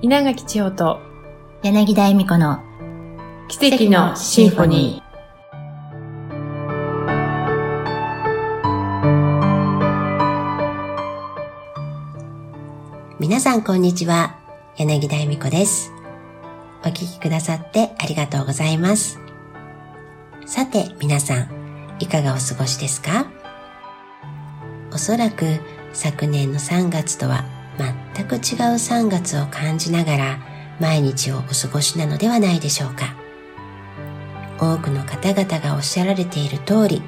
稲垣千代と柳田恵美子の奇跡のシンフォニ皆さんこんにちは。柳田恵美子です。お聞きくださってありがとうございます。さて皆さん、いかがお過ごしですか？おそらく昨年の3月とは全く違う3月を感じながら毎日をお過ごしなのではないでしょうか。多くの方々がおっしゃられている通り、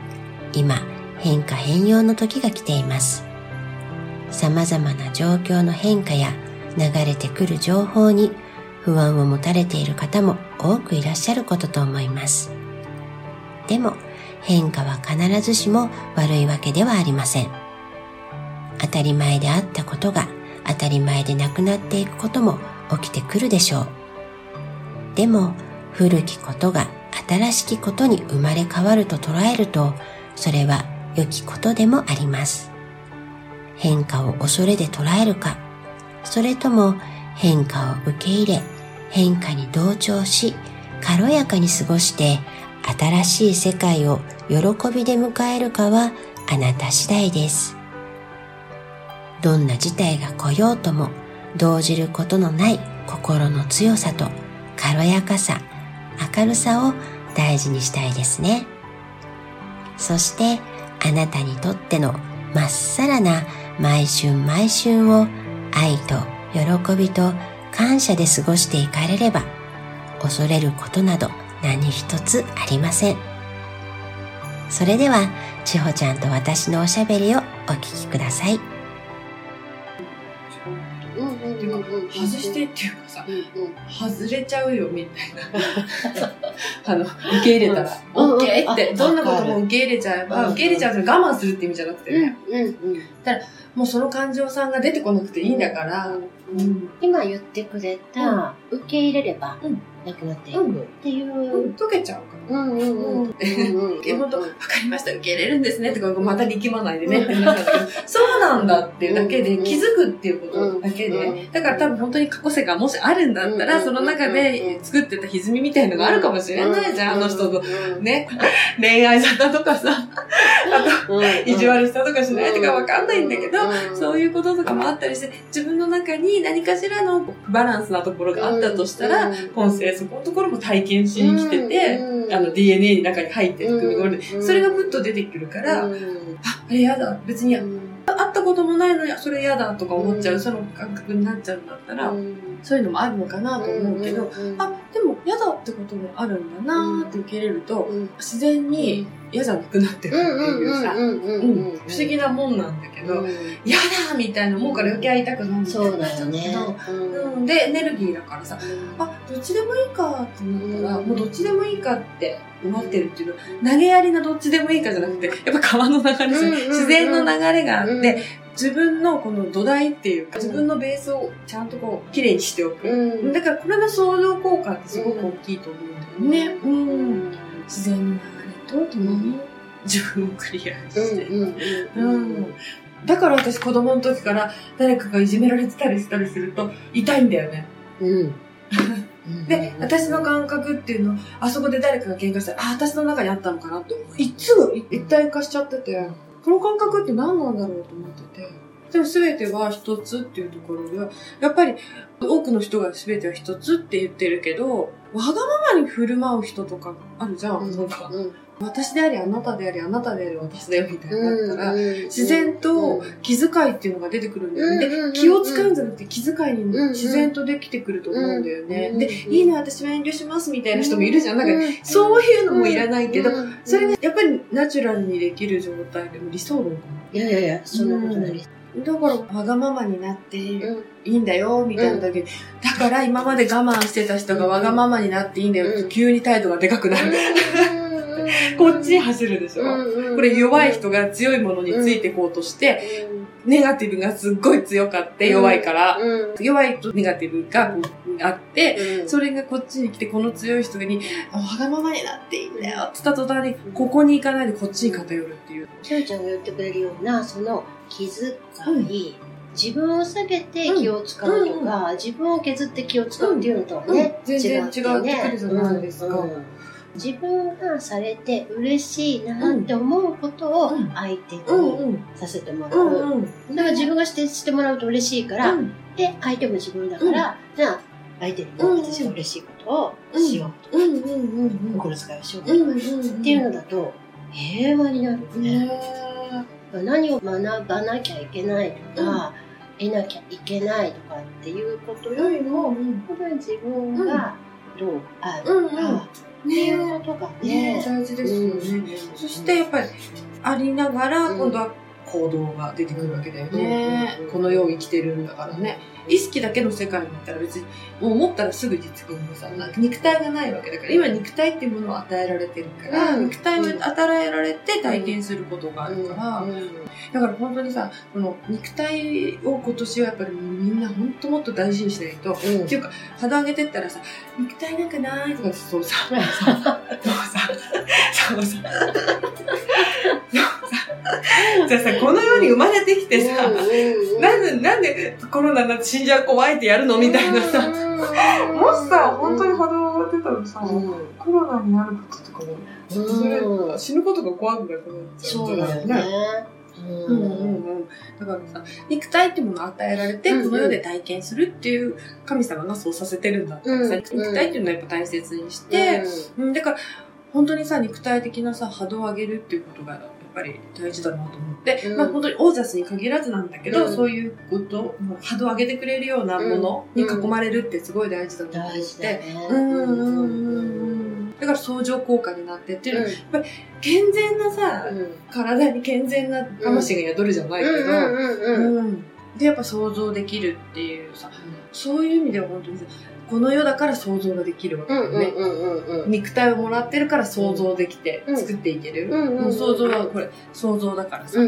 今変化変容の時が来ています。様々な状況の変化や流れてくる情報に不安を持たれている方も多くいらっしゃることと思います。でも変化は必ずしも悪いわけではありません。当たり前であったことが当たり前でなくなっていくことも起きてくるでしょう。でも古きことが新しきことに生まれ変わると捉えるとそれは良きことでもあります。変化を恐れで捉えるか、それとも変化を受け入れ、変化に同調し、軽やかに過ごして、新しい世界を喜びで迎えるかはあなた次第です。どんな事態が来ようとも、動じることのない心の強さと軽やかさ、明るさを大事にしたいですね。そして、あなたにとってのまっさらな毎春毎春を愛と喜びと感謝で過ごしていかれれば恐れることなど何一つありません。それでは、ちほちゃんと私のおしゃべりをお聞きください。外してっていうかさ、外れちゃうよみたいな。あの、受け入れたら、うん。うん OK って、あどんなことも受け入れちゃえば、うん受け入れちゃうって我慢するって意味じゃなくてね、うんうんもうその感情さんが出てこなくていいんだから、うん。今言ってくれた、受け入れればうん。なくなっていうん。くっていう。うん。溶けちゃうから。うんうんうん。うん。え、本当わかりました、受け入れるんですね、とか、また力まないでね。ってなったんだけど、そうなんだっていうだけで、気づくっていうことだけうで、だから多分本当に過去世がもしあるんだったら、うん。その中で作ってた歪みみたいのがあるかもしれないじゃん、あの人と。うん。ね、恋愛沙汰とかさ、あと、うん。意地悪したとかしないとかわかんないんだけど、うん。そういうこととかもあったりして、自分の中に何かしらの不バランスなところがあったとしたら、うん今世そこのところも体験しに来てて、うんあの DNA の中に入ってる組み込んで、うんそれがふっと出てくるから、うんあ、あれやだ、別にうん。会ったこともないのに、それやだとか思っちゃう、うん。その感覚になっちゃうんだったら、うん。そういうのもあるのかなと思うけど、うんあ、でも嫌だってこともあるんだなーって受け入れると、うん。自然に嫌じゃなくなってくっていうさ、うんうんうんうんうん不思議なもんなんだけど、嫌だみたいな思うから余計会いたくなるみたいそうになっだよねちゃうんだけど、。うん。うん、で、エネルギーだからさ、あ、どっちでもいいかって思ったら、うん。もうどっちでもいいかって思ってるっていうのは、投げやりなどっちでもいいかじゃなくて、やっぱ川の流れ自然の流れがあって、うん自分のこの土台っていうか、自分のベースをちゃんとこう、綺麗にしておく。うん。だからこれの相乗効果ってすごく大きいと思うんだよね。うん。自然の流れと共に。自分をクリアして。うんだから私子供の時から誰かがいじめられてたりしたりすると痛いんだよね。うん。で、私の感覚っていうのは、あそこで誰かが喧嘩したら、あ、私の中にあったのかなって、いつも一体化しちゃってて、この感覚って何なんだろうと思ってて。でも全ては一つっていうところでは、やっぱり多くの人が全ては一つって言ってるけど、わがままに振る舞う人とかあるじゃん。なんか、私でありあなたでありあなたであり私だよみたいになったら、自然と気遣いっていうのが出てくるんだよね。気を使うんじゃなくて気遣いに自然とできてくると思うんだよね。で、いいね、私は遠慮しますみたいな人もいるじゃん。なんか、そういうのもいらないけど、それがやっぱりナチュラルにできる状態でも理想論かいやいやいや、そんなことない。だから、わがままになっていうんいんだよ、みたいなだけ、だから今まで我慢してた人がわがままになっていいんだよ、うん急に態度がでかくなる。こっちに走るでしょ。これ弱い人が強いものについてこうとして、ネガティブがすっごい強かって弱いから、弱いとネガティブがあって、それがこっちに来てこの強い人に、あわがままになっていいんだよって言った途端に、ここに行かないでこっちに偏るっていう。ちょいちゃんが言ってくれるような、その気遣い、自分を下げて気を使うとか、自分を削って気を使うっていうのとはね、全然違ってくるねじゃないですか。自分がされて嬉しいなって思うことをうん相手うんにうん。させてもらうんう。うん。だから自分がしてしてもらうと嬉しいから、うんで、相手も自分だから、じゃあ相手にも私が嬉しいことをしようと。うんうんうん心遣いをしようと。うん。うんうん。っていうのだと、平和になるよね。ね何を学ばなきゃいけないとか、得なきゃいけないとかっていうことよりも、うん本当に自分がどうある。うんうん。か、っていうことがね。ね、大事ですよね。そしてやっぱりありながら今度は行動が出てくるわけだよね。うん。この世を生きてるんだからね。意識だけの世界になったら別にもう思ったらすぐ実現でさ、肉体がないわけだから、今肉体っていうものを与えられてるから、うん。肉体を与えられて体験することがあるから、だから本当にさ、この肉体を今年はやっぱりみんな本当もっと大事にしないと、うん。っていうか、肌上げてったらさ、肉体なんかないとかってそうさ、そうさ、そうさ、そうさ、じゃあさ、この世に生まれてきてさ、なんで、なんでコロナになって死んじゃう怖いってやるのみたいなさ、もしさ、本当に肌上がってたらさ、コロナになることとかも、それうん。死ぬことが怖くなくなっちゃそうだよね。うん。うんうん、だからさ肉体ってものを与えられて、この世で体験するっていう神様がそうさせてるんだってさ、うん肉体っていうのはやっぱ大切にして、うん、だから本当にさ肉体的なさ波動を上げるっていうことがやっぱり大事だなと思って、うん。まあ本当にオージャスに限らずなんだけど、うん。そういうこともう波動を上げてくれるようなものに囲まれるってすごい大事だなと思って。うんうんうんうん。だから相乗効果になってっていうの。は、健全なさ、体に健全な魂が宿るじゃないけど、うんで、やっぱ想像できるっていうさ、そういう意味では本当にさ、この世だから想像ができるわけだよね。肉体をもらってるから想像できてうん。作っていける。もう想像はこれ、想像だからさ、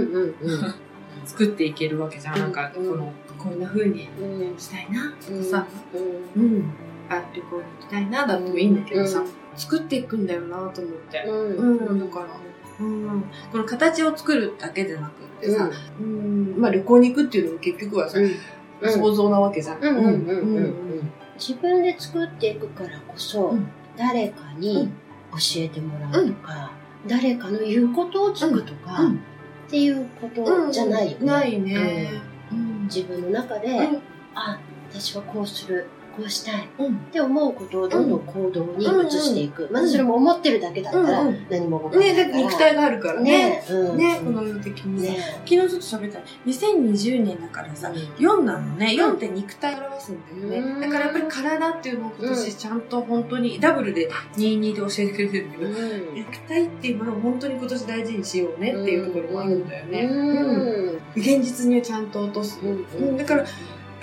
作っていけるわけじゃん。うんなんか、この、こんな風にうんしたいな、とうんかさ、うん。あ、旅行に行きたいな、だってもいいんだけどさ、作っていくんだよなと思って。うん。うん、だから、うん、この形を作るだけでなくってさ、うん、まあ旅行に行くっていうのも結局はさ、想像なわけじゃん。うんうんうんうん自分で作っていくからこそ、うん。誰かに教えてもらうとか、誰かの言うことを聞くとか、うん。っていうことじゃないよね。ないね。うん。自分の中で、うん。あ、私はこうする、こうしたい。うん。って思うことをどんどん行動に移していく。んまずそれも思ってるだけだったら何も動かないねだって肉体があるからね。ね。この世的にさ。ね。昨日ちょっと喋った。2020年だからさ、4なのね。4って肉体を表すんだよね。うん。だからやっぱり体っていうのを今年ちゃんと本当にダブルで22で教えてくれてるけど、うん。肉体っていうものを本当に今年大事にしようねっていうところもあるんだよね。うん。現実にはちゃんと落とす。だから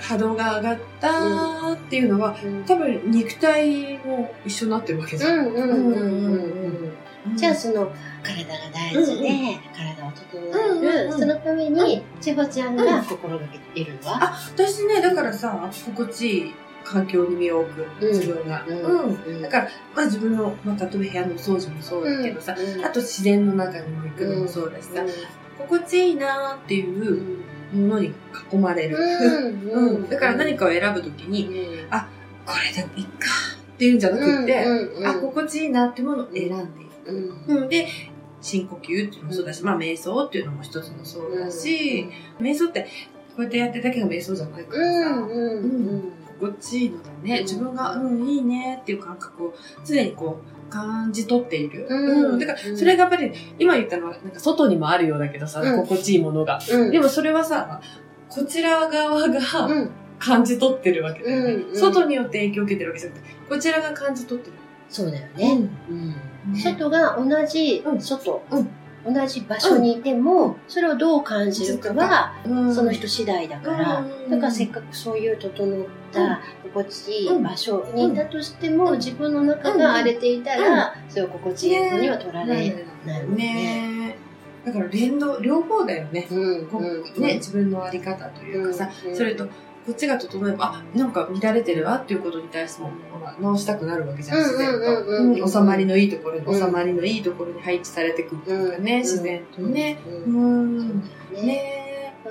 波動が上がったっていうのは、うん多分肉体も一緒になってるわけじゃん。うんうんうんうん。うん。じゃあその体が大事で、うん体を整うんえる、うん。そのために千穂ちゃんが心がけているのは、あ、私ね、だからさ、心地いい環境に身を置く、うん。自分が。ううん。んだから、まあ自分の、まあ、例えば部屋のお掃除もそうだけどさ、あと自然の中にも行くのもそうだしさ、心地いいなーっていうものに囲まれる。うん。だから何かを選ぶときに、これでもいいかっていうんじゃなくって、あ、心地いいなってものを選んでいく。うん、で、深呼吸っていうのもそうだし、まあ瞑想っていうのも一つのそうだし、瞑想ってこうやってやってるだけが瞑想じゃないからさ、心地いいのだね。自分が、うん、いいねっていう感覚を常にこう感じ取っている。うん。だから、それがやっぱり、今言ったのは、なんか外にもあるようだけどさ、うん。心地いいものが。でもそれはさ、こちら側が感じ取ってるわけだよね。うん。うん。外によって影響を受けてるわけじゃなくて、こちらが感じ取ってる。そうだよね。外が同じうん。外、うん同じ場所にいても、それをどう感じるかは、うんその人次第だから、うん。だからせっかくそういう整った心地いい場所にいたとしても、自分の中が荒れていたら、それを心地いいものには取られないね。ね。だから連動、両方だよね。うん。ね、自分のあり方というかさ、うん。それと、こっちが整えば、あ、なんか乱れてるわっていうことに対しても、ほら直したくなるわけじゃん、自然と。収まりのいいところに、うん。収まりのいいところに配置されてくるとかね、うん。自然とね。ううん。ん。ね。ね。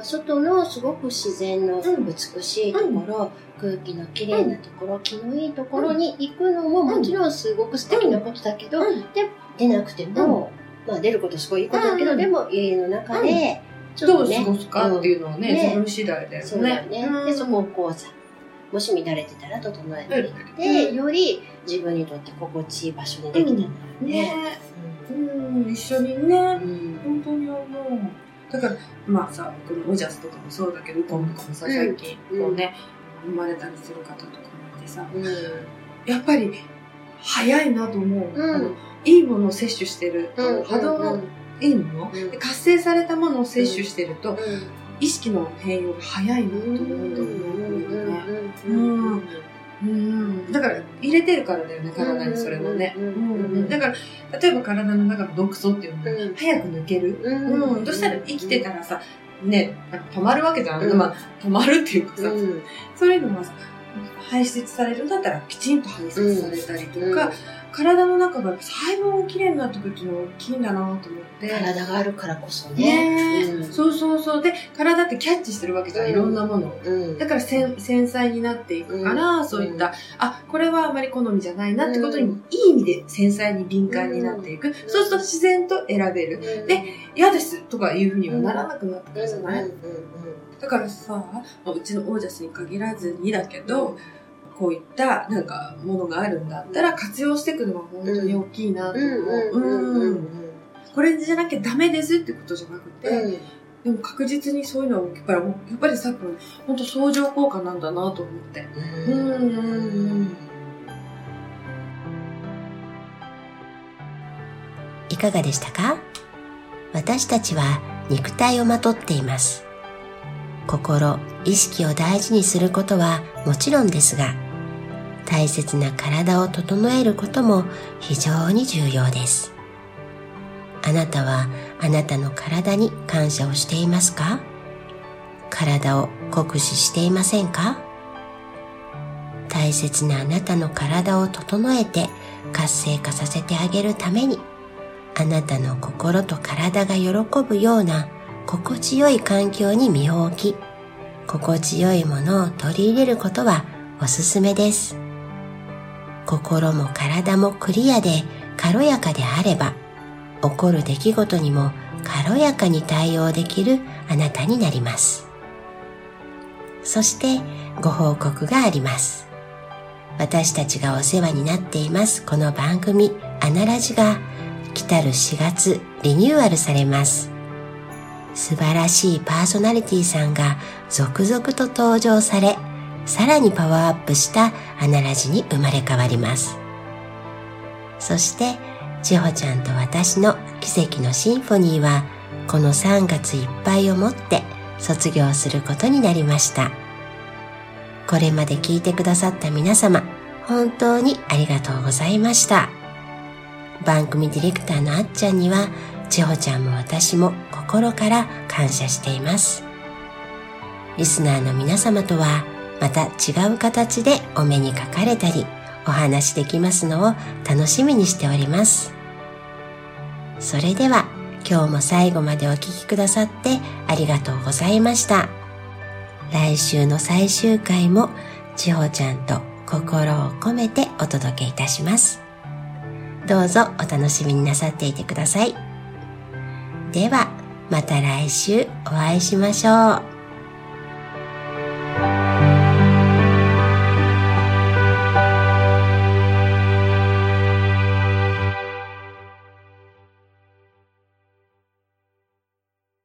外のすごく自然の美しいところ、空気のきれいなところ、気のいいところに行くのももちろんすごく素敵なことだけど、で出なくても、まあ出ることすごいいいことだけど、でも家の中で、ね、どう過ごすかっていうのはね、自分次第だよね。そうだよね。で、そこをこうさ、もし乱れてたら整えていって、より自分にとって心地いい場所にできたんだよね。うん、一緒にね、本当に思う。だから、まあさ、僕のオジャスとかもそうだけど、ウコンとかもさ、最近、こうね、生まれたりする方とかもいてさ、やっぱり、早いなと思う。いいものを摂取してると、波動のいいもの、活性されたものを摂取してると、意識の変容が早いなと思うんだよね。うんうん、だから入れてるからだよね体にそれもね、だから例えば体の中の毒素っていうのが早く抜ける、うんどうしたら生きてたらさね止まるわけじゃん、うん、まあ止まるっていうかさ、そういうのがさ排出されるんだったらきちんと排出されたりとか、体の中が細胞が綺麗になってくるっていうのは大きいんだなと思って。体があるからこそね。ねうん、そうそうそう。で、体ってキャッチしてるわけじゃん、うん、いろんなものうん、だから繊細になっていくから、そういった、あ、これはあまり好みじゃないなってことに、いい意味で繊細に敏感になっていく。そうすると自然と選べる。で、嫌ですとかいうふうにはならなくなってくるじゃない、だからさ、うちのオージャスに限らずにだけど、こういったなんかものがあるんだったら活用していくのが本当に大きいなと思う。これじゃなきゃダメですってことじゃなくて、でも確実にそういうのはやっぱり、やっぱりさっきの本当相乗効果なんだなと思って。いかがでしたか？私たちは肉体をまとっています。心、意識を大事にすることはもちろんですが、大切な体を整えることも非常に重要です。あなたはあなたの体に感謝をしていますか？体を酷使していませんか？大切なあなたの体を整えて活性化させてあげるためにあなたの心と体が喜ぶような心地よい環境に身を置き心地よいものを取り入れることはおすすめです。心も体もクリアで軽やかであれば、起こる出来事にも軽やかに対応できるあなたになります。そしてご報告があります。私たちがお世話になっていますこの番組アナラジが来たる4月リニューアルされます。素晴らしいパーソナリティさんが続々と登場され、さらにパワーアップしたアナラジに生まれ変わります。そして、千穂ちゃんと私の奇跡のシンフォニーは、この3月いっぱいをもって卒業することになりました。これまで聞いてくださった皆様、本当にありがとうございました。番組ディレクターのあっちゃんには、千穂ちゃんも私も心から感謝しています。リスナーの皆様とはまた違う形でお目にかかれたりお話できますのを楽しみにしております。それでは今日も最後までお聴きくださってありがとうございました。来週の最終回も千穂ちゃんと心を込めてお届けいたします。どうぞお楽しみになさっていてください。では、また来週お会いしましょう。